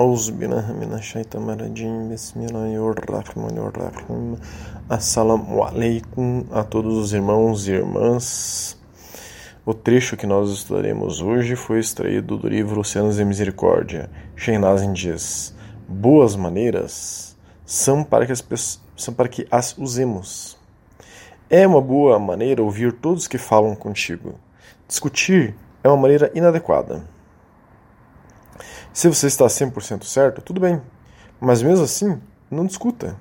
أعوذ بالله من الشيطان الرجيم بسم الله الرحمن الرحيم Assalamu alaikum a todos os irmãos e irmãs. O trecho que nós estudaremos hoje foi extraído do livro Oceanos de Misericórdia. Shehnazin diz: Boas maneiras são para que as, são para que as usemos. É uma boa maneira ouvir todos que falam contigo. Discutir é uma maneira inadequada. Se você está 100% certo, tudo bem. Mas mesmo assim, não discuta.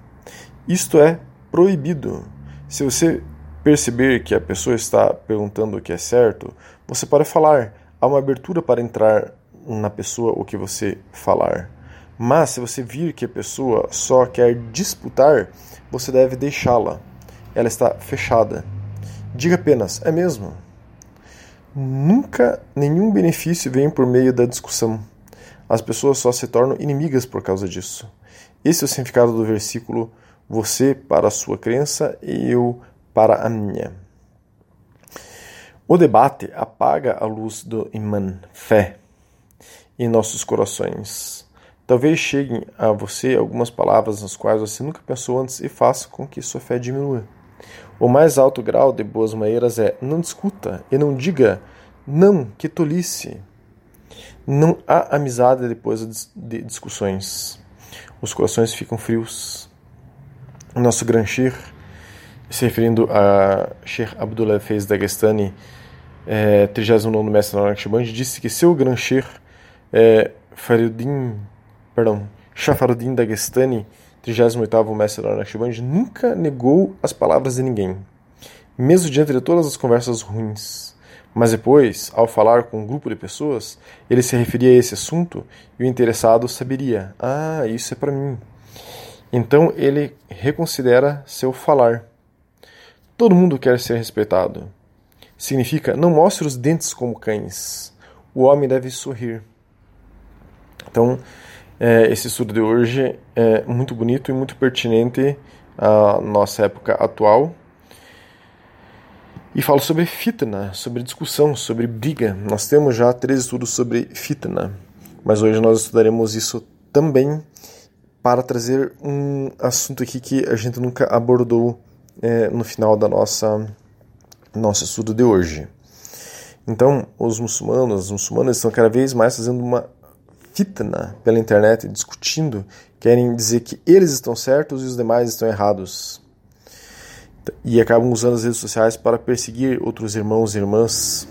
Isto é proibido. Se você perceber que a pessoa está perguntando o que é certo, você pode falar. Há uma abertura para entrar na pessoa o que você falar. Mas se você vir que a pessoa só quer disputar, você deve deixá-la. Ela está fechada. Diga apenas: é mesmo. Nunca nenhum benefício vem por meio da discussão as pessoas só se tornam inimigas por causa disso. Esse é o significado do versículo: você para a sua crença e eu para a minha. O debate apaga a luz do imã, fé, em nossos corações. Talvez cheguem a você algumas palavras nas quais você nunca pensou antes e faça com que sua fé diminua. O mais alto grau de boas maneiras é não discuta e não diga não, que tolice. Não há amizade depois de discussões. Os corações ficam frios. O nosso Gran Shir, se referindo a Sheikh Abdullah Fez Dagestani, é, 39 mestre na Naqshband, disse que seu Gran Shir, é, perdão, Shafaruddin Dagestani, 38 mestre da Naqshband, nunca negou as palavras de ninguém, mesmo diante de todas as conversas ruins. Mas depois, ao falar com um grupo de pessoas, ele se referia a esse assunto e o interessado saberia: ah, isso é para mim. Então ele reconsidera seu falar. Todo mundo quer ser respeitado. Significa não mostre os dentes como cães. O homem deve sorrir. Então, é, esse estudo de hoje é muito bonito e muito pertinente à nossa época atual e falo sobre fitna, sobre discussão, sobre briga. Nós temos já três estudos sobre fitna, mas hoje nós estudaremos isso também para trazer um assunto aqui que a gente nunca abordou é, no final da nossa nosso estudo de hoje. Então, os muçulmanos, os muçulmanos estão cada vez mais fazendo uma fitna pela internet, discutindo, querem dizer que eles estão certos e os demais estão errados e acabam usando as redes sociais para perseguir outros irmãos e irmãs.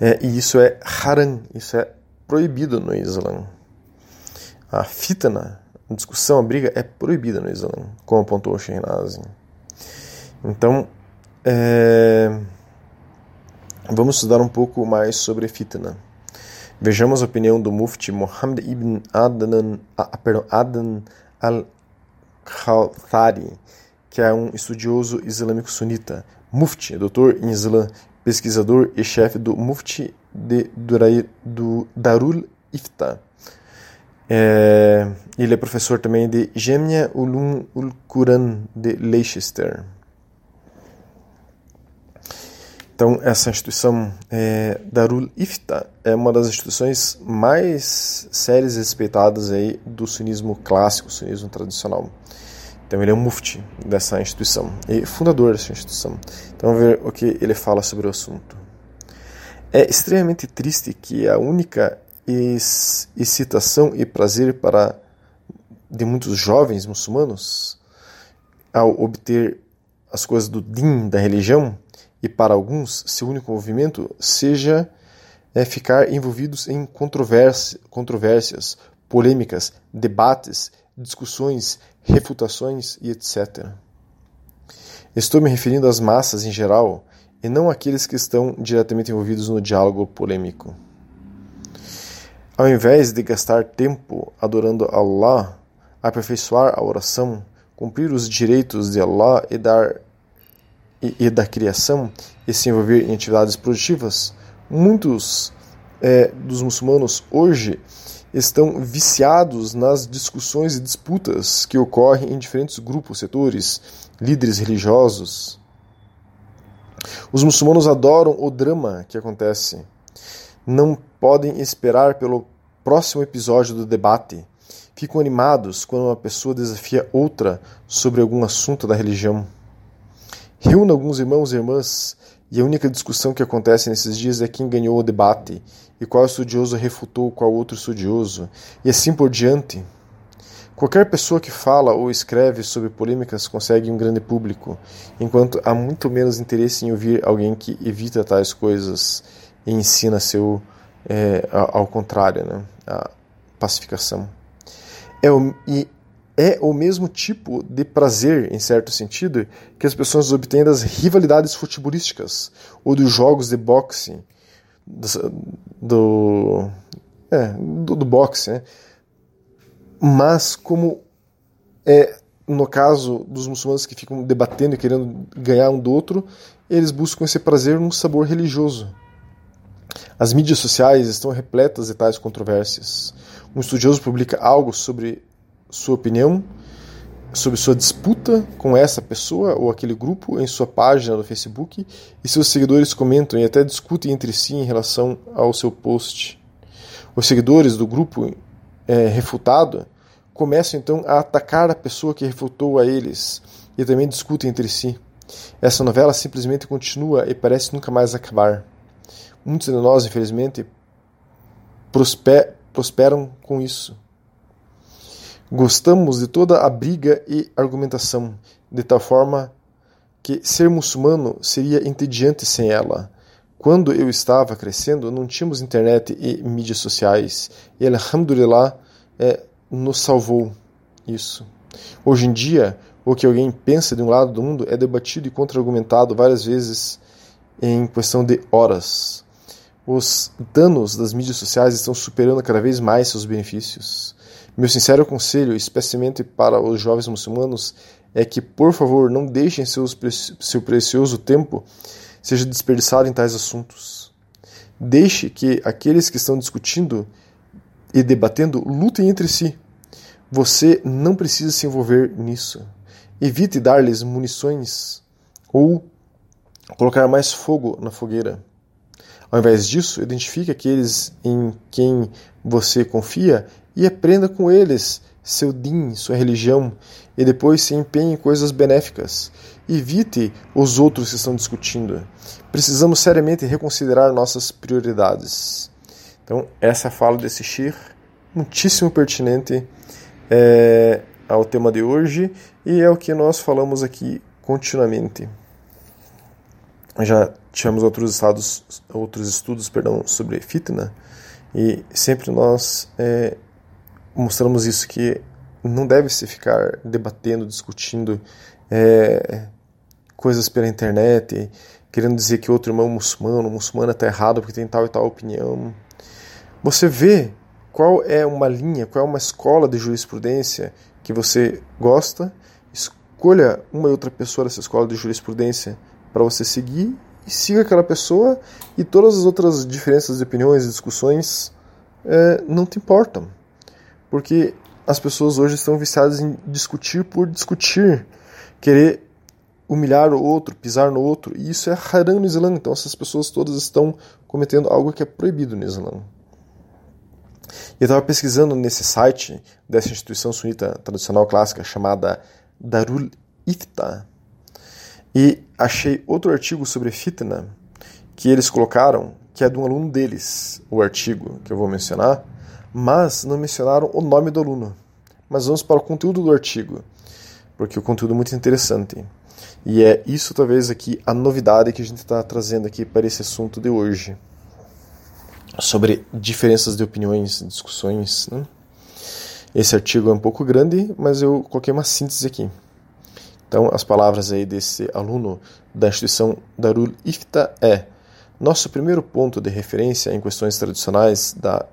É, e isso é haram, isso é proibido no Islã. A fitna, a discussão, a briga é proibida no Islã, como apontou o Shehnazin. Então, é, vamos estudar um pouco mais sobre fitna. Vejamos a opinião do Mufti Muhammad ibn Adnan, ah, perdão, Adan al-Khawthari, que é um estudioso islâmico sunita, mufti, doutor em Islã, pesquisador e chefe do Mufti de Durair, do Darul Ifta. É, ele é professor também de Jamia Ulum ul Quran de Leicester. Então, essa instituição é, Darul Ifta é uma das instituições mais sérias e respeitadas aí do sunismo clássico, sunismo tradicional. Então ele é um mufti dessa instituição e fundador dessa instituição. Então vamos ver o que ele fala sobre o assunto. É extremamente triste que a única excitação e prazer para de muitos jovens muçulmanos ao obter as coisas do din da religião e para alguns seu único movimento seja é, ficar envolvidos em controvérsias, polêmicas, debates, discussões refutações e etc. Estou me referindo às massas em geral e não àqueles que estão diretamente envolvidos no diálogo polêmico. Ao invés de gastar tempo adorando Allah, aperfeiçoar a oração, cumprir os direitos de Allah e, dar, e, da criação e se envolver em atividades produtivas, muitos é, dos muçulmanos hoje estão viciados nas discussões e disputas que ocorrem em diferentes grupos, setores, líderes religiosos. Os muçulmanos adoram o drama que acontece. Não podem esperar pelo próximo episódio do debate, ficam animados quando uma pessoa desafia outra sobre algum assunto da religião. Reúna alguns irmãos e irmãs e a única discussão que acontece nesses dias é quem ganhou o debate e qual estudioso refutou qual outro estudioso, e assim por diante. Qualquer pessoa que fala ou escreve sobre polêmicas consegue um grande público, enquanto há muito menos interesse em ouvir alguém que evita tais coisas e ensina seu é, ao contrário, né? a pacificação. É o, e é o mesmo tipo de prazer, em certo sentido, que as pessoas obtêm das rivalidades futebolísticas ou dos jogos de boxe, do, é, do, do boxe, né? mas como é no caso dos muçulmanos que ficam debatendo e querendo ganhar um do outro, eles buscam esse prazer num sabor religioso. As mídias sociais estão repletas de tais controvérsias. Um estudioso publica algo sobre sua opinião sobre sua disputa com essa pessoa ou aquele grupo em sua página do Facebook e seus seguidores comentam e até discutem entre si em relação ao seu post. Os seguidores do grupo é, refutado começam então a atacar a pessoa que refutou a eles e também discutem entre si. Essa novela simplesmente continua e parece nunca mais acabar. Muitos de nós, infelizmente, prosperam com isso. Gostamos de toda a briga e argumentação, de tal forma que ser muçulmano seria entediante sem ela. Quando eu estava crescendo, não tínhamos internet e mídias sociais, e Alhamdulillah é, nos salvou isso. Hoje em dia, o que alguém pensa de um lado do mundo é debatido e contra-argumentado várias vezes em questão de horas. Os danos das mídias sociais estão superando cada vez mais seus benefícios. Meu sincero conselho, especialmente para os jovens muçulmanos, é que, por favor, não deixem seus, seu precioso tempo seja desperdiçado em tais assuntos. Deixe que aqueles que estão discutindo e debatendo lutem entre si. Você não precisa se envolver nisso. Evite dar-lhes munições ou colocar mais fogo na fogueira. Ao invés disso, identifique aqueles em quem você confia e aprenda com eles seu din, sua religião, e depois se empenhe em coisas benéficas. Evite os outros que estão discutindo. Precisamos seriamente reconsiderar nossas prioridades. Então, essa é a fala desse Shir, muitíssimo pertinente é, ao tema de hoje e é o que nós falamos aqui continuamente. Já tivemos outros, estados, outros estudos perdão, sobre fitna e sempre nós é, mostramos isso que não deve se ficar debatendo, discutindo é, coisas pela internet, querendo dizer que outro irmão muçulmano, muçulmana está errado porque tem tal e tal opinião. Você vê qual é uma linha, qual é uma escola de jurisprudência que você gosta, escolha uma e outra pessoa dessa escola de jurisprudência para você seguir e siga aquela pessoa e todas as outras diferenças de opiniões e discussões é, não te importam porque as pessoas hoje estão viciadas em discutir por discutir, querer humilhar o outro, pisar no outro, e isso é haram no Islã. Então essas pessoas todas estão cometendo algo que é proibido no Islã. Eu estava pesquisando nesse site dessa instituição sunita tradicional clássica chamada Darul Ifta e achei outro artigo sobre fitna que eles colocaram, que é de um aluno deles, o artigo que eu vou mencionar, mas não mencionaram o nome do aluno. Mas vamos para o conteúdo do artigo, porque o conteúdo é muito interessante. E é isso talvez aqui a novidade que a gente está trazendo aqui para esse assunto de hoje. Sobre diferenças de opiniões, discussões. Né? Esse artigo é um pouco grande, mas eu coloquei uma síntese aqui. Então, as palavras aí desse aluno da instituição Darul Ifta é nosso primeiro ponto de referência em questões tradicionais da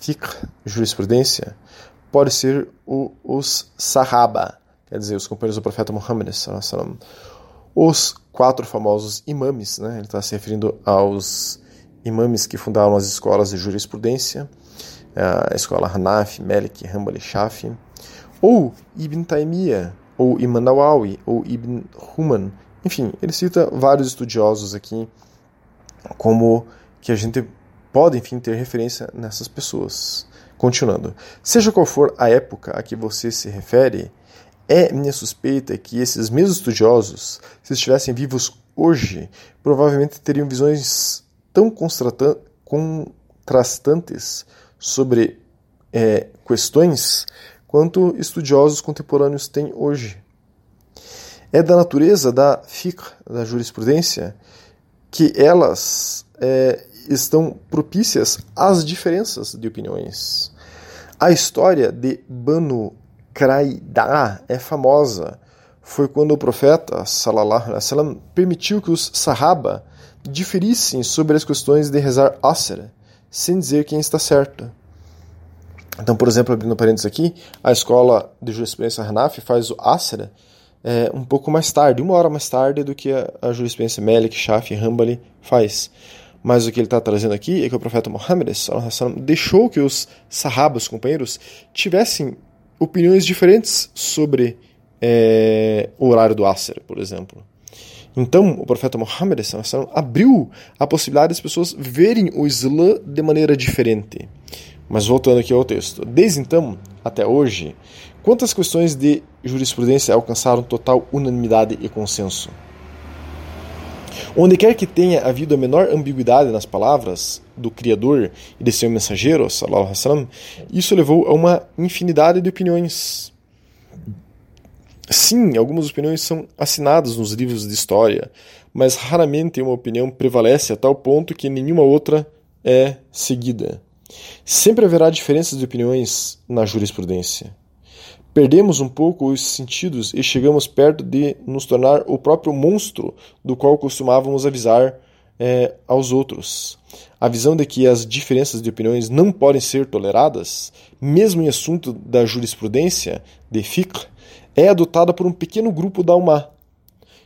fiqh, jurisprudência, pode ser o, os sahaba, quer dizer, os companheiros do profeta Muhammad, os quatro famosos imames, né? ele está se referindo aos imames que fundaram as escolas de jurisprudência, a escola Hanafi, Malik, Hanbali, Shafi, ou Ibn Taymiyyah, ou Imam Nawawi, ou Ibn Human, enfim, ele cita vários estudiosos aqui como que a gente pode, enfim, ter referência nessas pessoas. Continuando. Seja qual for a época a que você se refere, é minha suspeita que esses mesmos estudiosos, se estivessem vivos hoje, provavelmente teriam visões tão contrastantes sobre é, questões quanto estudiosos contemporâneos têm hoje. É da natureza da fiqh, da jurisprudência, que elas é, estão propícias às diferenças de opiniões. A história de Banu Quraidah é famosa. Foi quando o profeta sallallahu alaihi wasallam permitiu que os sahaba diferissem sobre as questões de rezar asr, sem dizer quem está certo. Então, por exemplo, abrindo parênteses aqui, a escola de jurisprudência Hanafi faz o asr é, um pouco mais tarde, uma hora mais tarde do que a, a jurisprudência Malik, Shafi e Hanbali faz. Mas o que ele está trazendo aqui é que o profeta Muhammad deixou que os sahabas, companheiros, tivessem opiniões diferentes sobre é, o horário do Asr, por exemplo. Então, o profeta Muhammad abriu a possibilidade das pessoas verem o Islã de maneira diferente. Mas voltando aqui ao texto. Desde então até hoje, quantas questões de jurisprudência alcançaram total unanimidade e consenso? Onde quer que tenha havido a menor ambiguidade nas palavras do Criador e de seu mensageiro, sallam, isso levou a uma infinidade de opiniões. Sim, algumas opiniões são assinadas nos livros de história, mas raramente uma opinião prevalece a tal ponto que nenhuma outra é seguida. Sempre haverá diferenças de opiniões na jurisprudência. Perdemos um pouco os sentidos e chegamos perto de nos tornar o próprio monstro do qual costumávamos avisar é, aos outros. A visão de que as diferenças de opiniões não podem ser toleradas, mesmo em assunto da jurisprudência, de fiqh, é adotada por um pequeno grupo da UMA.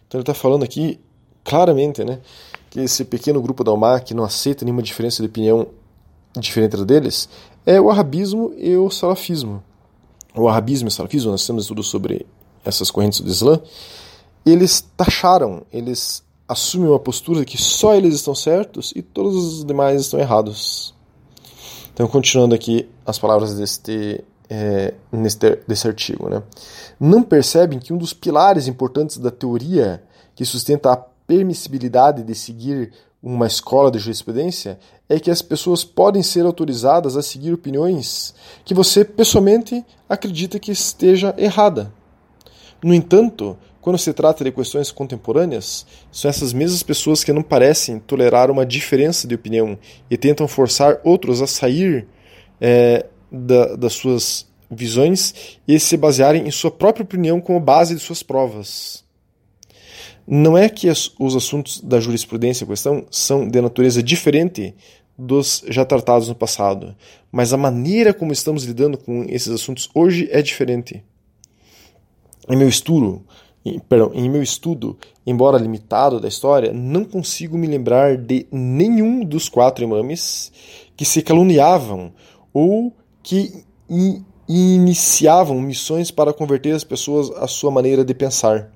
Então ele está falando aqui claramente né, que esse pequeno grupo da UMA, que não aceita nenhuma diferença de opinião diferente deles, é o arabismo e o salafismo o arabismo e o salafismo, nós temos estudo sobre essas correntes do Islã, eles taxaram, eles assumem uma postura de que só eles estão certos e todos os demais estão errados. Então, continuando aqui as palavras deste, é, neste, desse artigo. Né? Não percebem que um dos pilares importantes da teoria que sustenta a permissibilidade de seguir uma escola de jurisprudência é que as pessoas podem ser autorizadas a seguir opiniões que você pessoalmente acredita que esteja errada. No entanto, quando se trata de questões contemporâneas, são essas mesmas pessoas que não parecem tolerar uma diferença de opinião e tentam forçar outros a sair é, da, das suas visões e se basearem em sua própria opinião como base de suas provas. Não é que os assuntos da jurisprudência questão são de natureza diferente dos já tratados no passado, mas a maneira como estamos lidando com esses assuntos hoje é diferente. Em meu estudo, em, perdão, em meu estudo, embora limitado da história, não consigo me lembrar de nenhum dos quatro imames que se caluniavam ou que iniciavam missões para converter as pessoas à sua maneira de pensar.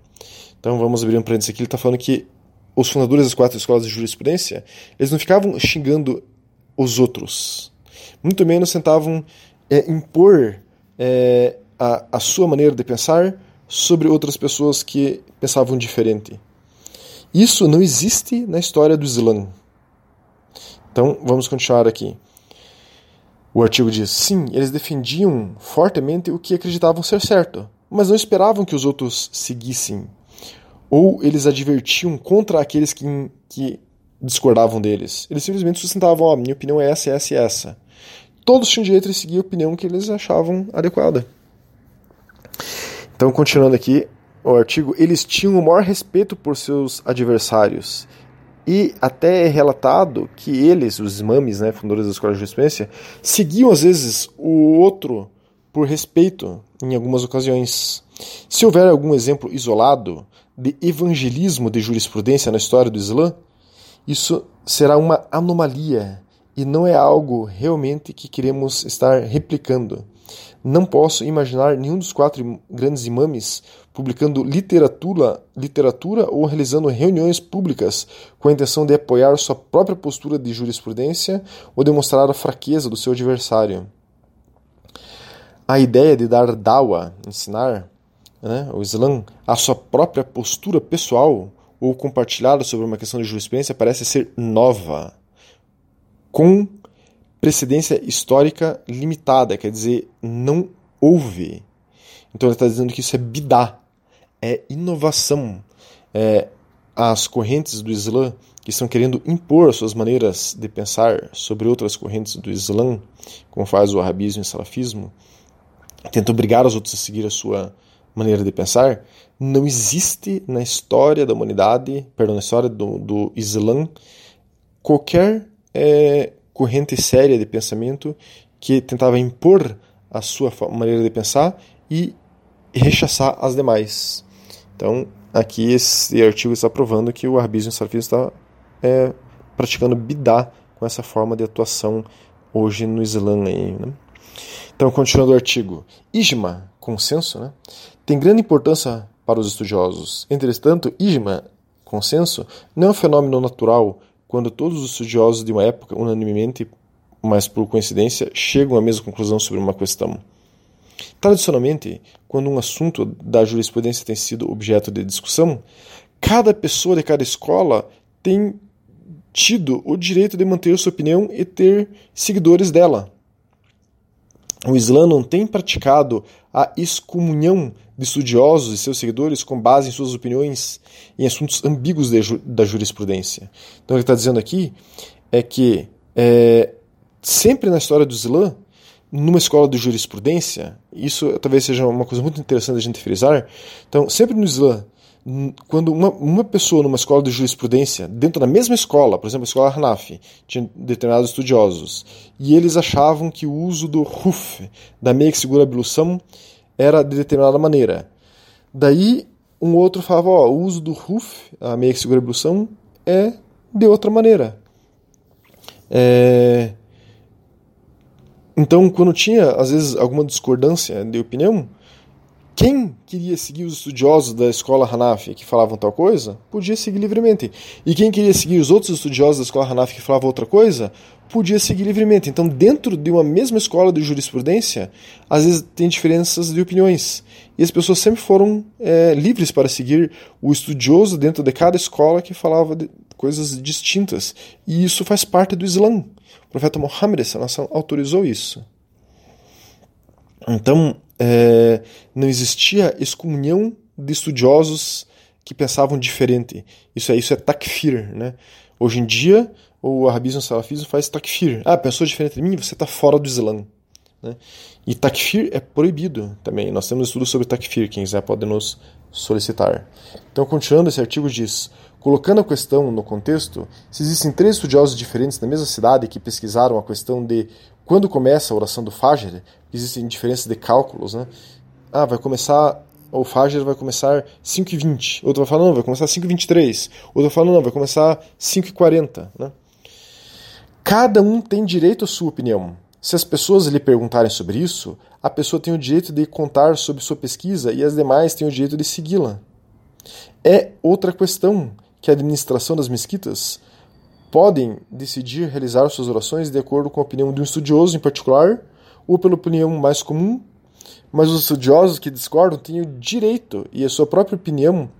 Então vamos abrir um parênteses aqui. Ele está falando que os fundadores das quatro escolas de jurisprudência, eles não ficavam xingando os outros. Muito menos tentavam é, impor é, a, a sua maneira de pensar sobre outras pessoas que pensavam diferente. Isso não existe na história do Islã. Então vamos continuar aqui. O artigo diz: sim, eles defendiam fortemente o que acreditavam ser certo, mas não esperavam que os outros seguissem ou eles advertiam contra aqueles que, que discordavam deles. Eles simplesmente sustentavam, oh, minha opinião é essa, essa e essa. Todos tinham direito de seguir a opinião que eles achavam adequada. Então, continuando aqui o artigo, eles tinham o maior respeito por seus adversários. E até é relatado que eles, os imames, né, fundadores da escola de jurisprudência, seguiam às vezes o outro por respeito em algumas ocasiões. Se houver algum exemplo isolado, de evangelismo de jurisprudência na história do Islã, isso será uma anomalia e não é algo realmente que queremos estar replicando. Não posso imaginar nenhum dos quatro grandes imames publicando literatura, literatura ou realizando reuniões públicas com a intenção de apoiar sua própria postura de jurisprudência ou demonstrar a fraqueza do seu adversário. a ideia de dar dawa, ensinar, né, o Islã, a sua própria postura pessoal ou compartilhada sobre uma questão de jurisprudência parece ser nova, com precedência histórica limitada, quer dizer, não houve. Então ele está dizendo que isso é bidá, é inovação. É, as correntes do Islã que estão querendo impor suas maneiras de pensar sobre outras correntes do Islã, como faz o arabismo e o salafismo, tenta obrigar os outros a seguir a sua maneira de pensar, não existe na história da humanidade, perdão, na história do, do Islã, qualquer é, corrente séria de pensamento que tentava impor a sua maneira de pensar e rechaçar as demais. Então, aqui esse artigo está provando que o arbismo salafismo está é, praticando bidá com essa forma de atuação hoje no Islã. Aí, né? Então, continuando o artigo. Ijma, consenso, né, tem grande importância para os estudiosos. Entretanto, ijma, consenso, não é um fenômeno natural quando todos os estudiosos de uma época, unanimemente, mas por coincidência, chegam à mesma conclusão sobre uma questão. Tradicionalmente, quando um assunto da jurisprudência tem sido objeto de discussão, cada pessoa de cada escola tem tido o direito de manter sua opinião e ter seguidores dela. O Islã não tem praticado a excomunhão de estudiosos e seus seguidores com base em suas opiniões em assuntos ambíguos da jurisprudência. Então, o que ele está dizendo aqui é que é, sempre na história do Islã, numa escola de jurisprudência, isso talvez seja uma coisa muito interessante a gente frisar. Então, sempre no Islã, quando uma, uma pessoa numa escola de jurisprudência, dentro da mesma escola, por exemplo, a escola Hanaf, tinha determinados estudiosos, e eles achavam que o uso do ruf, da meia que segura a ablução, era de determinada maneira. Daí, um outro falava, ó, o uso do ruf, a meia que segura a ablução, é de outra maneira. É... Então, quando tinha, às vezes, alguma discordância de opinião, quem queria seguir os estudiosos da escola Hanafi que falavam tal coisa, podia seguir livremente. E quem queria seguir os outros estudiosos da escola Hanafi que falavam outra coisa, podia seguir livremente. Então, dentro de uma mesma escola de jurisprudência, às vezes tem diferenças de opiniões. E as pessoas sempre foram é, livres para seguir o estudioso dentro de cada escola que falava de coisas distintas. E isso faz parte do Islã. O profeta Muhammad autorizou isso. Então, é, não existia excomunhão de estudiosos que pensavam diferente. Isso é isso é takfir, né? Hoje em dia, o arabismo e o salafismo faz takfir. Ah, pensou diferente de mim? Você está fora do Islã. Né? E takfir é proibido também. Nós temos estudos sobre takfir, quem quiser pode nos solicitar. Então, continuando, esse artigo diz: colocando a questão no contexto, se existem três estudiosos diferentes na mesma cidade que pesquisaram a questão de quando começa a oração do Fajr, existem diferenças de cálculos, né? Ah, vai começar, o Fajr vai começar 5 e 20. Outro vai falar, não, vai começar 5 e 23. Outro vai falar, não, vai começar 5 e 40, né? Cada um tem direito à sua opinião. Se as pessoas lhe perguntarem sobre isso, a pessoa tem o direito de contar sobre sua pesquisa e as demais têm o direito de segui-la. É outra questão que a administração das mesquitas podem decidir realizar suas orações de acordo com a opinião de um estudioso em particular ou pela opinião mais comum, mas os estudiosos que discordam têm o direito e a sua própria opinião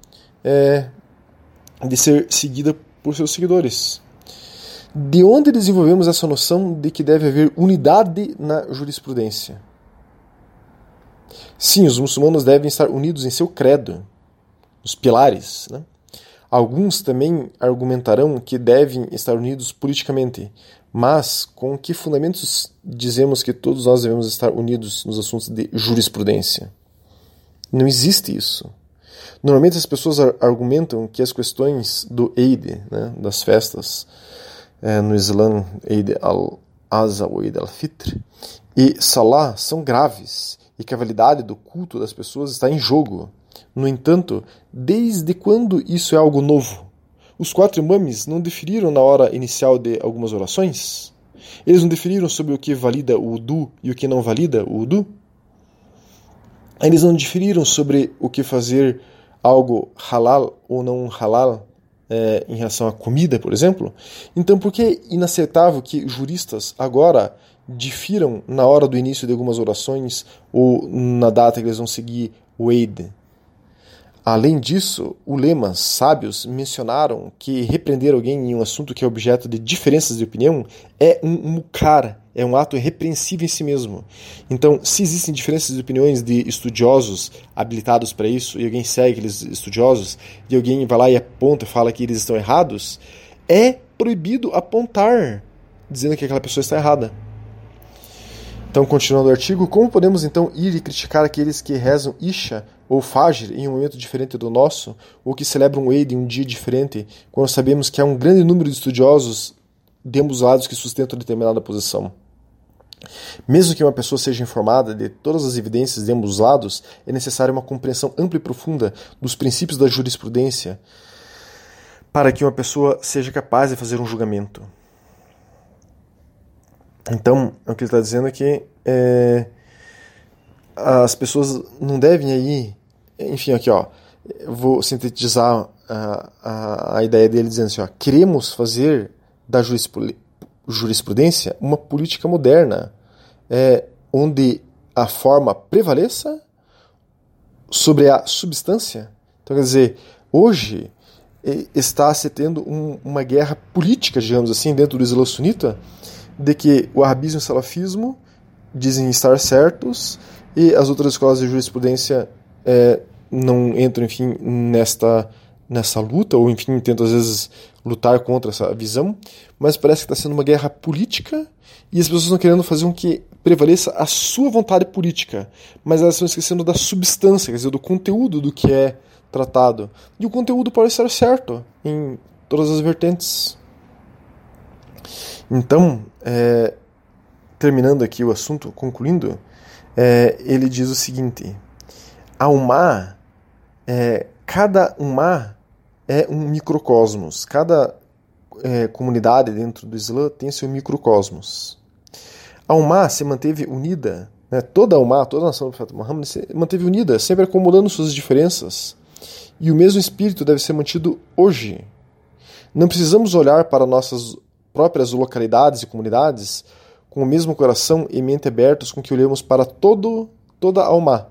é, de ser seguida por seus seguidores. De onde desenvolvemos essa noção de que deve haver unidade na jurisprudência? Sim, os muçulmanos devem estar unidos em seu credo, os pilares, né? Alguns também argumentarão que devem estar unidos politicamente, mas com que fundamentos dizemos que todos nós devemos estar unidos nos assuntos de jurisprudência? Não existe isso. Normalmente as pessoas argumentam que as questões do Eid, né, das festas é, no Islã, Eid al-Azha ou Eid al-Fitr, e Salah são graves e que a validade do culto das pessoas está em jogo. No entanto, desde quando isso é algo novo? Os quatro imames não definiram na hora inicial de algumas orações? Eles não definiram sobre o que valida o Udu e o que não valida o Udu? Eles não diferiram sobre o que fazer algo halal ou não halal é, em relação à comida, por exemplo, então por que é inaceitável que juristas agora difiram na hora do início de algumas orações ou na data que eles vão seguir o Eid? Além disso, ulemas sábios mencionaram que repreender alguém em um assunto que é objeto de diferenças de opinião é um mukar, é um ato repreensível em si mesmo. Então, se existem diferenças de opiniões de estudiosos habilitados para isso, e alguém segue aqueles estudiosos, e alguém vai lá e aponta e fala que eles estão errados, é proibido apontar, dizendo que aquela pessoa está errada. Então, continuando o artigo, como podemos então ir e criticar aqueles que rezam Isha ou Fajr em um momento diferente do nosso, ou que celebram Eid em um dia diferente, quando sabemos que há um grande número de estudiosos de ambos lados que sustentam determinada posição? Mesmo que uma pessoa seja informada de todas as evidências de ambos os lados, é necessária uma compreensão ampla e profunda dos princípios da jurisprudência para que uma pessoa seja capaz de fazer um julgamento. Então, o que ele está dizendo é que é, as pessoas não devem aí. Enfim, aqui, ó. vou sintetizar a, a, a ideia dele dizendo assim: ó, queremos fazer da jurisprudência uma política moderna, é, onde a forma prevaleça sobre a substância. Então, quer dizer, hoje está se tendo um, uma guerra política, digamos assim, dentro do Islã sunita, de que o arabismo e o salafismo dizem estar certos e as outras escolas de jurisprudência é, não entram, enfim, nesta, nessa luta, ou enfim, tentam às vezes lutar contra essa visão, mas parece que está sendo uma guerra política e as pessoas estão querendo fazer com que prevaleça a sua vontade política, mas elas estão esquecendo da substância, quer dizer, do conteúdo do que é tratado. E o conteúdo pode estar certo em todas as vertentes. Então, é, terminando aqui o assunto, concluindo, é, ele diz o seguinte: a Umá, é, cada Umá é um microcosmos, cada é, comunidade dentro do Islã tem seu microcosmos. A Umá se manteve unida, né, toda a Umá, toda a nação do profeta Muhammad se manteve unida, sempre acomodando suas diferenças. E o mesmo espírito deve ser mantido hoje. Não precisamos olhar para nossas próprias localidades e comunidades com o mesmo coração e mente abertos com que olhamos para todo, toda a alma.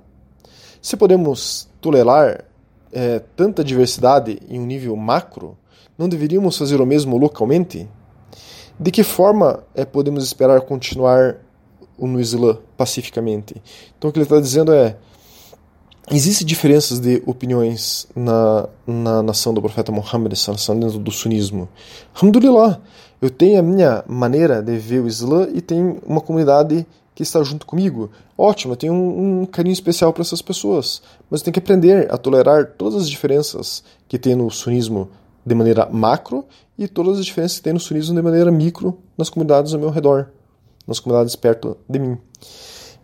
Se podemos tolerar é, tanta diversidade em um nível macro, não deveríamos fazer o mesmo localmente? De que forma é, podemos esperar continuar no Islã pacificamente? Então o que ele está dizendo é Existem diferenças de opiniões na, na nação do profeta Muhammad, dentro do sunismo. Alhamdulillah, eu tenho a minha maneira de ver o Islã e tem uma comunidade que está junto comigo. Ótimo, eu tenho um, um carinho especial para essas pessoas. Mas eu tenho que aprender a tolerar todas as diferenças que tem no sunismo de maneira macro e todas as diferenças que tem no sunismo de maneira micro nas comunidades ao meu redor, nas comunidades perto de mim.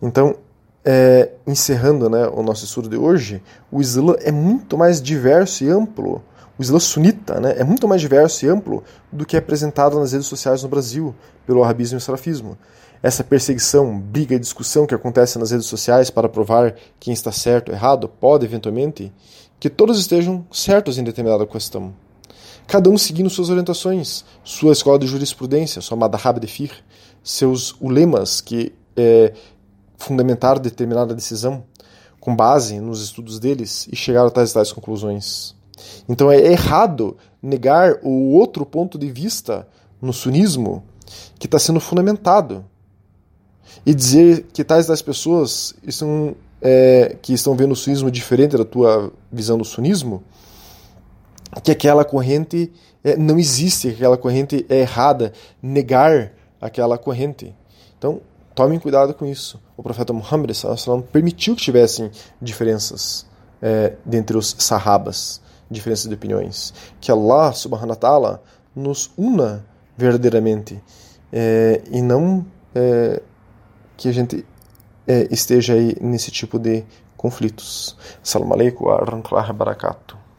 Então, é, encerrando né, o nosso estudo de hoje, o Islã é muito mais diverso e amplo. O Islã sunita né, é muito mais diverso e amplo do que é apresentado nas redes sociais no Brasil pelo arabismo e o salafismo. Essa perseguição, briga e discussão que acontece nas redes sociais para provar quem está certo ou errado pode, eventualmente, que todos estejam certos em determinada questão. Cada um seguindo suas orientações, sua escola de jurisprudência, sua madhab de fiqh, seus ulemas que é, fundamentar determinada decisão com base nos estudos deles e chegar a tais tais conclusões. Então é errado negar o outro ponto de vista no sunismo que está sendo fundamentado e dizer que tais das pessoas estão, é, que estão vendo o sunismo diferente da tua visão do sunismo, que aquela corrente é, não existe, que aquela corrente é errada, negar aquela corrente. Então, Tomem cuidado com isso. O profeta Muhammad permitiu que tivessem diferenças é, dentre os sahabas, diferenças de opiniões. Que Allah subhanahu wa ta'ala nos una verdadeiramente é, e não é, que a gente é, esteja aí nesse tipo de conflitos. Assalamu alaikum wa rahmatullahi barakatuh.